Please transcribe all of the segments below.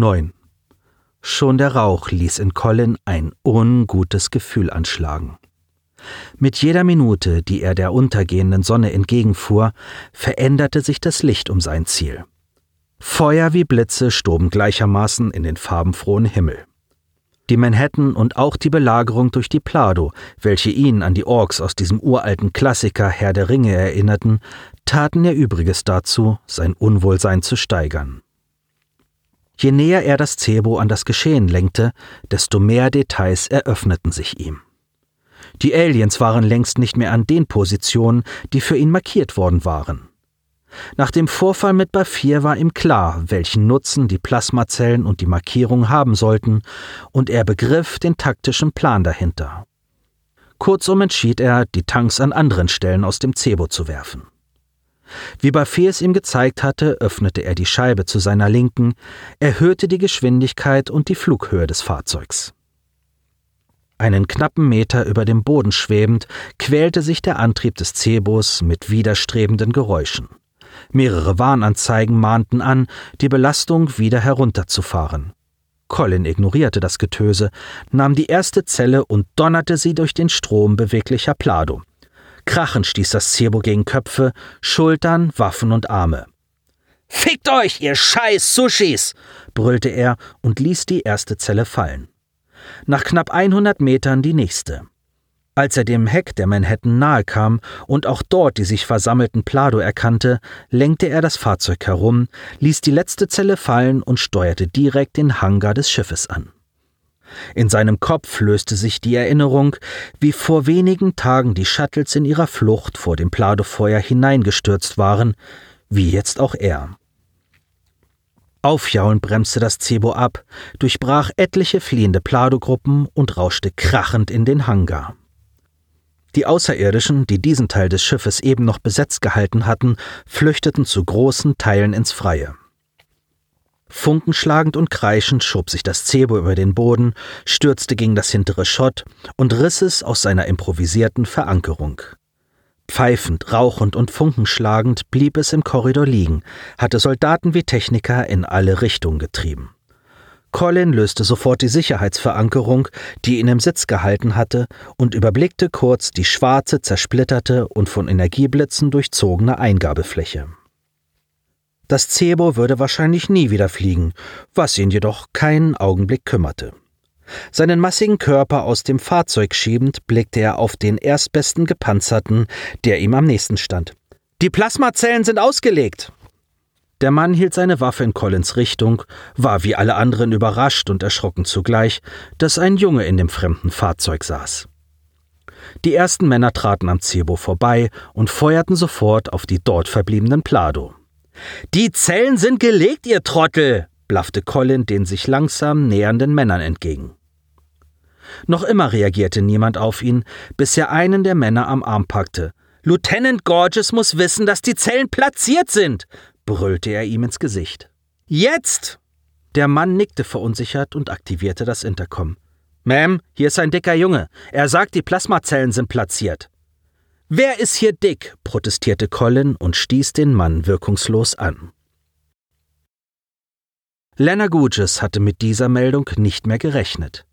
9. Schon der Rauch ließ in Colin ein ungutes Gefühl anschlagen. Mit jeder Minute, die er der untergehenden Sonne entgegenfuhr, veränderte sich das Licht um sein Ziel. Feuer wie Blitze stoben gleichermaßen in den farbenfrohen Himmel. Die Manhattan und auch die Belagerung durch die Plado, welche ihn an die Orks aus diesem uralten Klassiker Herr der Ringe erinnerten, taten ihr Übriges dazu, sein Unwohlsein zu steigern. Je näher er das Cebo an das Geschehen lenkte, desto mehr Details eröffneten sich ihm. Die Aliens waren längst nicht mehr an den Positionen, die für ihn markiert worden waren. Nach dem Vorfall mit Bafir war ihm klar, welchen Nutzen die Plasmazellen und die Markierung haben sollten, und er begriff den taktischen Plan dahinter. Kurzum entschied er, die Tanks an anderen Stellen aus dem Cebo zu werfen. Wie Buffet es ihm gezeigt hatte, öffnete er die Scheibe zu seiner Linken, erhöhte die Geschwindigkeit und die Flughöhe des Fahrzeugs. Einen knappen Meter über dem Boden schwebend, quälte sich der Antrieb des Cebus mit widerstrebenden Geräuschen. Mehrere Warnanzeigen mahnten an, die Belastung wieder herunterzufahren. Colin ignorierte das Getöse, nahm die erste Zelle und donnerte sie durch den Strom beweglicher Plado. Krachend stieß das Zirbo gegen Köpfe, Schultern, Waffen und Arme. Fickt euch, ihr scheiß Sushis! brüllte er und ließ die erste Zelle fallen. Nach knapp 100 Metern die nächste. Als er dem Heck der Manhattan nahe kam und auch dort die sich versammelten Plado erkannte, lenkte er das Fahrzeug herum, ließ die letzte Zelle fallen und steuerte direkt den Hangar des Schiffes an. In seinem Kopf löste sich die Erinnerung, wie vor wenigen Tagen die Shuttles in ihrer Flucht vor dem Pladofeuer hineingestürzt waren, wie jetzt auch er. Aufjaulend bremste das Cebo ab, durchbrach etliche fliehende Pladogruppen und rauschte krachend in den Hangar. Die Außerirdischen, die diesen Teil des Schiffes eben noch besetzt gehalten hatten, flüchteten zu großen Teilen ins Freie. Funkenschlagend und kreischend schob sich das Zebo über den Boden, stürzte gegen das hintere Schott und riss es aus seiner improvisierten Verankerung. Pfeifend, rauchend und funkenschlagend blieb es im Korridor liegen, hatte Soldaten wie Techniker in alle Richtungen getrieben. Colin löste sofort die Sicherheitsverankerung, die ihn im Sitz gehalten hatte, und überblickte kurz die schwarze, zersplitterte und von Energieblitzen durchzogene Eingabefläche. Das Cebo würde wahrscheinlich nie wieder fliegen, was ihn jedoch keinen Augenblick kümmerte. Seinen massigen Körper aus dem Fahrzeug schiebend, blickte er auf den erstbesten Gepanzerten, der ihm am nächsten stand. Die Plasmazellen sind ausgelegt! Der Mann hielt seine Waffe in Collins Richtung, war wie alle anderen überrascht und erschrocken zugleich, dass ein Junge in dem fremden Fahrzeug saß. Die ersten Männer traten am Cebo vorbei und feuerten sofort auf die dort verbliebenen Plado. Die Zellen sind gelegt, ihr Trottel! blaffte Colin den sich langsam nähernden Männern entgegen. Noch immer reagierte niemand auf ihn, bis er einen der Männer am Arm packte. Lieutenant Gorges muss wissen, dass die Zellen platziert sind, brüllte er ihm ins Gesicht. Jetzt! Der Mann nickte verunsichert und aktivierte das Intercom. Ma'am, hier ist ein dicker Junge. Er sagt, die Plasmazellen sind platziert. Wer ist hier dick? protestierte Colin und stieß den Mann wirkungslos an. Lena Gugis hatte mit dieser Meldung nicht mehr gerechnet.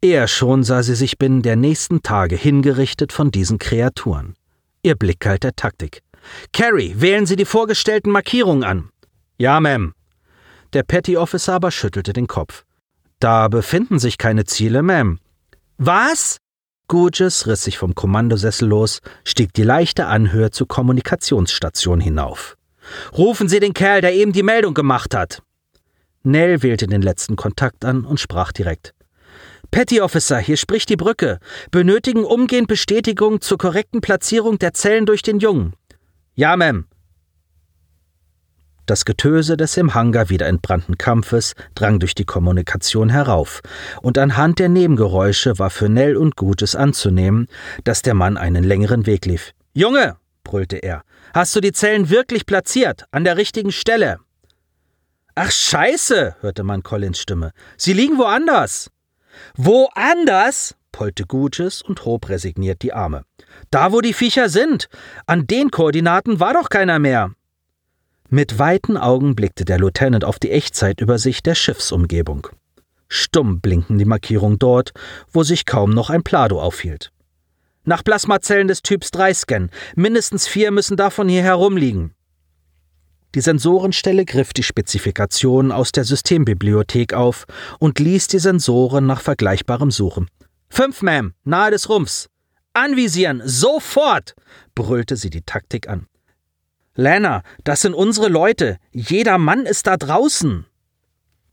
Er schon sah sie sich binnen der nächsten Tage hingerichtet von diesen Kreaturen. Ihr Blick galt der Taktik. Carrie, wählen Sie die vorgestellten Markierungen an. Ja, Ma'am. Der Petty Officer aber schüttelte den Kopf. Da befinden sich keine Ziele, Ma'am. Was? Gurges riss sich vom Kommandosessel los, stieg die leichte Anhöhe zur Kommunikationsstation hinauf. Rufen Sie den Kerl, der eben die Meldung gemacht hat. Nell wählte den letzten Kontakt an und sprach direkt. Petty Officer, hier spricht die Brücke. Benötigen umgehend Bestätigung zur korrekten Platzierung der Zellen durch den Jungen. Ja, Ma'am. Das Getöse des im Hangar wieder entbrannten Kampfes drang durch die Kommunikation herauf, und anhand der Nebengeräusche war für Nell und Gutes anzunehmen, dass der Mann einen längeren Weg lief. Junge, brüllte er, hast du die Zellen wirklich platziert, an der richtigen Stelle? Ach scheiße, hörte man Collins Stimme. Sie liegen woanders. Woanders? pollte Gutes und hob resigniert die Arme. Da, wo die Viecher sind. An den Koordinaten war doch keiner mehr. Mit weiten Augen blickte der Lieutenant auf die Echtzeitübersicht der Schiffsumgebung. Stumm blinken die Markierungen dort, wo sich kaum noch ein Plado aufhielt. Nach Plasmazellen des Typs 3 scannen. Mindestens vier müssen davon hier herumliegen. Die Sensorenstelle griff die Spezifikationen aus der Systembibliothek auf und ließ die Sensoren nach vergleichbarem suchen. Fünf, Ma'am, nahe des Rumpfs. Anvisieren, sofort! brüllte sie die Taktik an. Lana, das sind unsere Leute. Jeder Mann ist da draußen.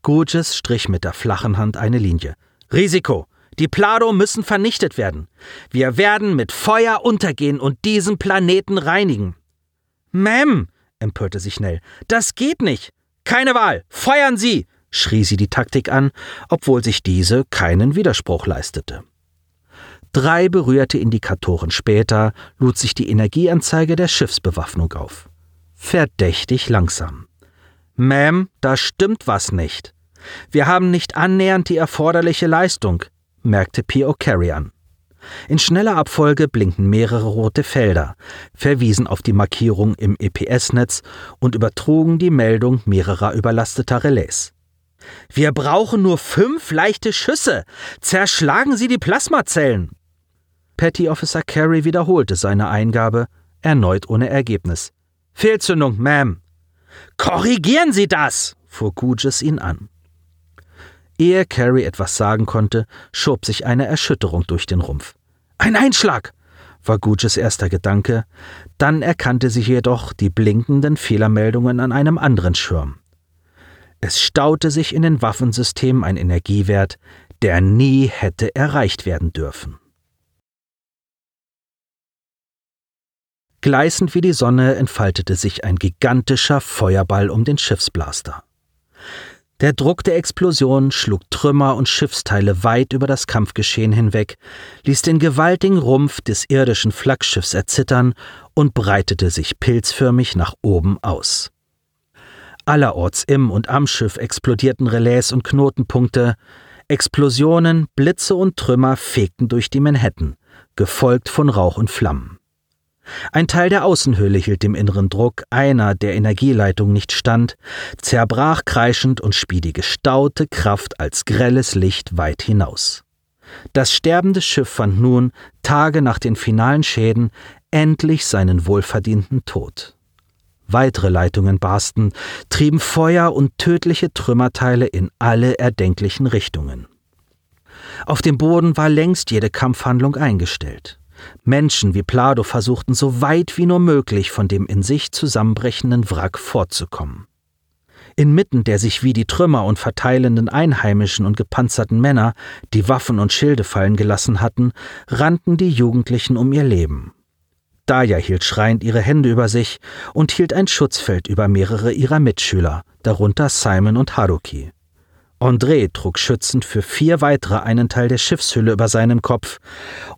Gurges strich mit der flachen Hand eine Linie. Risiko. Die Plado müssen vernichtet werden. Wir werden mit Feuer untergehen und diesen Planeten reinigen. Ma'am, empörte sich Nell, das geht nicht. Keine Wahl. Feuern Sie! schrie sie die Taktik an, obwohl sich diese keinen Widerspruch leistete. Drei berührte Indikatoren später lud sich die Energieanzeige der Schiffsbewaffnung auf verdächtig langsam. Ma'am, da stimmt was nicht. Wir haben nicht annähernd die erforderliche Leistung, merkte P.O. Carey an. In schneller Abfolge blinkten mehrere rote Felder, verwiesen auf die Markierung im EPS-Netz und übertrugen die Meldung mehrerer überlasteter Relais. Wir brauchen nur fünf leichte Schüsse. Zerschlagen Sie die Plasmazellen. Petty Officer Carey wiederholte seine Eingabe, erneut ohne Ergebnis. Fehlzündung, Ma'am. Korrigieren Sie das! fuhr Gugis ihn an. Ehe Carrie etwas sagen konnte, schob sich eine Erschütterung durch den Rumpf. Ein Einschlag! war Gugis erster Gedanke, dann erkannte sie jedoch die blinkenden Fehlermeldungen an einem anderen Schirm. Es staute sich in den Waffensystemen ein Energiewert, der nie hätte erreicht werden dürfen. Gleißend wie die Sonne entfaltete sich ein gigantischer Feuerball um den Schiffsblaster. Der Druck der Explosion schlug Trümmer und Schiffsteile weit über das Kampfgeschehen hinweg, ließ den gewaltigen Rumpf des irdischen Flaggschiffs erzittern und breitete sich pilzförmig nach oben aus. Allerorts im und am Schiff explodierten Relais und Knotenpunkte, Explosionen, Blitze und Trümmer fegten durch die Manhattan, gefolgt von Rauch und Flammen. Ein Teil der Außenhülle hielt dem inneren Druck einer der Energieleitung nicht stand, zerbrach kreischend und spie die gestaute Kraft als grelles Licht weit hinaus. Das sterbende Schiff fand nun, Tage nach den finalen Schäden, endlich seinen wohlverdienten Tod. Weitere Leitungen barsten, trieben Feuer und tödliche Trümmerteile in alle erdenklichen Richtungen. Auf dem Boden war längst jede Kampfhandlung eingestellt. Menschen wie Plado versuchten so weit wie nur möglich von dem in sich zusammenbrechenden Wrack fortzukommen. Inmitten der sich wie die Trümmer und verteilenden Einheimischen und gepanzerten Männer, die Waffen und Schilde fallen gelassen hatten, rannten die Jugendlichen um ihr Leben. Daya hielt schreiend ihre Hände über sich und hielt ein Schutzfeld über mehrere ihrer Mitschüler, darunter Simon und Haruki. André trug schützend für vier weitere einen Teil der Schiffshülle über seinem Kopf,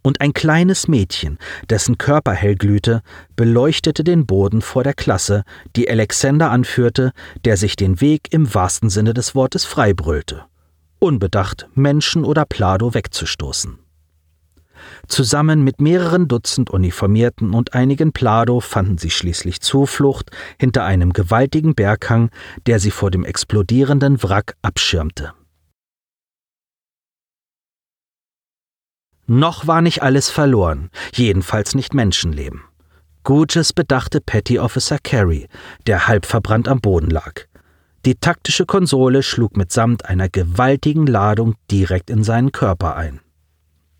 und ein kleines Mädchen, dessen Körper hell glühte, beleuchtete den Boden vor der Klasse, die Alexander anführte, der sich den Weg im wahrsten Sinne des Wortes freibrüllte, unbedacht Menschen oder Plado wegzustoßen. Zusammen mit mehreren Dutzend Uniformierten und einigen Plado fanden sie schließlich Zuflucht hinter einem gewaltigen Berghang, der sie vor dem explodierenden Wrack abschirmte. Noch war nicht alles verloren, jedenfalls nicht Menschenleben. Gurges bedachte Petty Officer Carey, der halb verbrannt am Boden lag. Die taktische Konsole schlug mitsamt einer gewaltigen Ladung direkt in seinen Körper ein.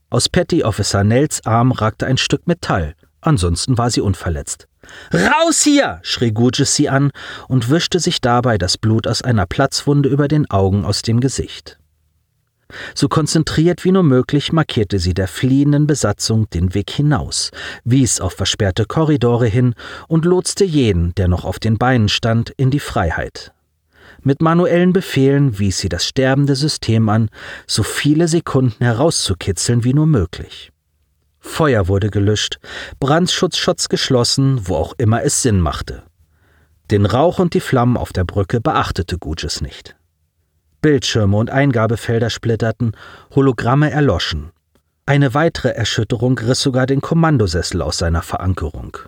Aus Petty Officer Nels Arm ragte ein Stück Metall, ansonsten war sie unverletzt. Raus hier! schrie Gurgis sie an und wischte sich dabei das Blut aus einer Platzwunde über den Augen aus dem Gesicht. So konzentriert wie nur möglich markierte sie der fliehenden Besatzung den Weg hinaus, wies auf versperrte Korridore hin und lotste jeden, der noch auf den Beinen stand, in die Freiheit. Mit manuellen Befehlen wies sie das sterbende System an, so viele Sekunden herauszukitzeln wie nur möglich. Feuer wurde gelöscht, Brandschutzschutz geschlossen, wo auch immer es Sinn machte. Den Rauch und die Flammen auf der Brücke beachtete Gugis nicht. Bildschirme und Eingabefelder splitterten, Hologramme erloschen. Eine weitere Erschütterung riss sogar den Kommandosessel aus seiner Verankerung.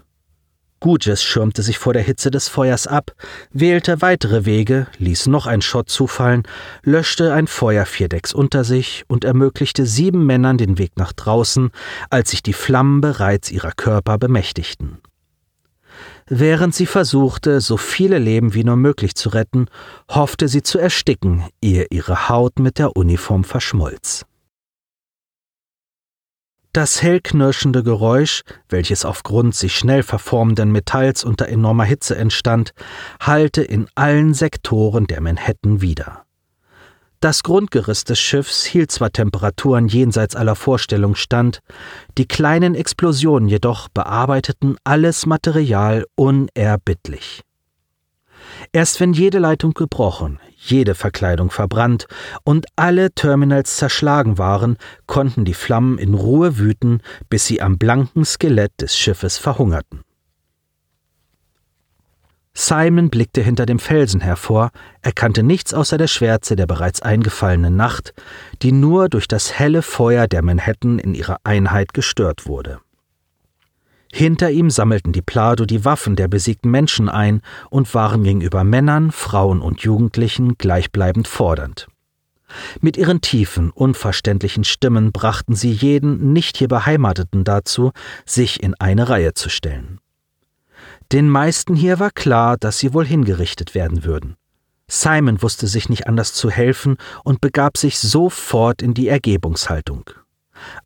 Guges schirmte sich vor der Hitze des Feuers ab, wählte weitere Wege, ließ noch ein Schott zufallen, löschte ein Feuer vierdeck's unter sich und ermöglichte sieben Männern den Weg nach draußen, als sich die Flammen bereits ihrer Körper bemächtigten. Während sie versuchte, so viele Leben wie nur möglich zu retten, hoffte sie zu ersticken, ehe ihre Haut mit der Uniform verschmolz. Das hellknirschende Geräusch, welches aufgrund sich schnell verformenden Metalls unter enormer Hitze entstand, hallte in allen Sektoren der Manhattan wieder. Das Grundgerüst des Schiffs hielt zwar Temperaturen jenseits aller Vorstellung stand, die kleinen Explosionen jedoch bearbeiteten alles Material unerbittlich. Erst wenn jede Leitung gebrochen, jede Verkleidung verbrannt und alle Terminals zerschlagen waren, konnten die Flammen in Ruhe wüten, bis sie am blanken Skelett des Schiffes verhungerten. Simon blickte hinter dem Felsen hervor, erkannte nichts außer der Schwärze der bereits eingefallenen Nacht, die nur durch das helle Feuer der Manhattan in ihrer Einheit gestört wurde. Hinter ihm sammelten die Plado die Waffen der besiegten Menschen ein und waren gegenüber Männern, Frauen und Jugendlichen gleichbleibend fordernd. Mit ihren tiefen, unverständlichen Stimmen brachten sie jeden nicht hier Beheimateten dazu, sich in eine Reihe zu stellen. Den meisten hier war klar, dass sie wohl hingerichtet werden würden. Simon wusste sich nicht anders zu helfen und begab sich sofort in die Ergebungshaltung.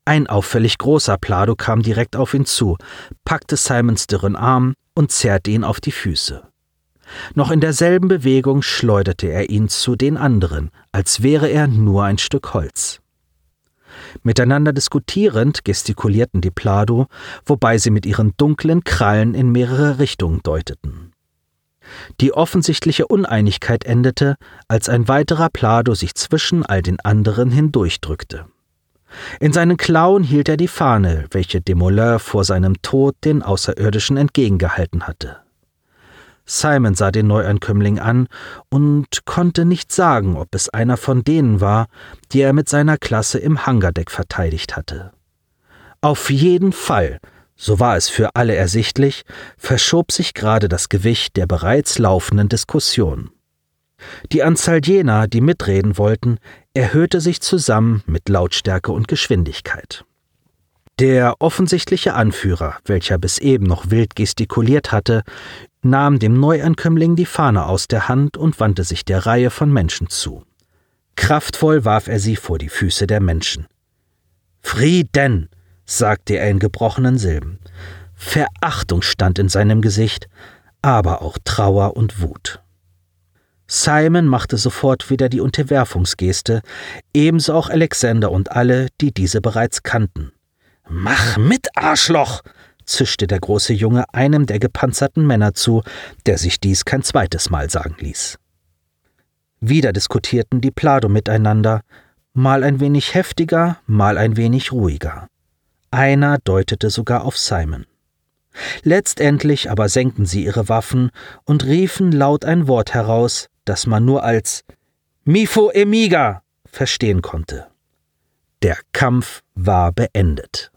Ein auffällig großer Plado kam direkt auf ihn zu, packte Simons dürren Arm und zerrte ihn auf die Füße. Noch in derselben Bewegung schleuderte er ihn zu den anderen, als wäre er nur ein Stück Holz. Miteinander diskutierend gestikulierten die Plado, wobei sie mit ihren dunklen Krallen in mehrere Richtungen deuteten. Die offensichtliche Uneinigkeit endete, als ein weiterer Plado sich zwischen all den anderen hindurchdrückte. In seinen Klauen hielt er die Fahne, welche Demoleur vor seinem Tod den Außerirdischen entgegengehalten hatte. Simon sah den Neuankömmling an und konnte nicht sagen, ob es einer von denen war, die er mit seiner Klasse im Hangardeck verteidigt hatte. Auf jeden Fall, so war es für alle ersichtlich, verschob sich gerade das Gewicht der bereits laufenden Diskussion. Die Anzahl jener, die mitreden wollten, erhöhte sich zusammen mit Lautstärke und Geschwindigkeit. Der offensichtliche Anführer, welcher bis eben noch wild gestikuliert hatte, nahm dem Neuankömmling die Fahne aus der Hand und wandte sich der Reihe von Menschen zu. Kraftvoll warf er sie vor die Füße der Menschen. Frieden, sagte er in gebrochenen Silben. Verachtung stand in seinem Gesicht, aber auch Trauer und Wut. Simon machte sofort wieder die Unterwerfungsgeste, ebenso auch Alexander und alle, die diese bereits kannten. Mach mit, Arschloch! zischte der große Junge einem der gepanzerten Männer zu, der sich dies kein zweites Mal sagen ließ. Wieder diskutierten die Plado miteinander, mal ein wenig heftiger, mal ein wenig ruhiger. Einer deutete sogar auf Simon. Letztendlich aber senkten sie ihre Waffen und riefen laut ein Wort heraus, das man nur als Mifo Emiga verstehen konnte. Der Kampf war beendet.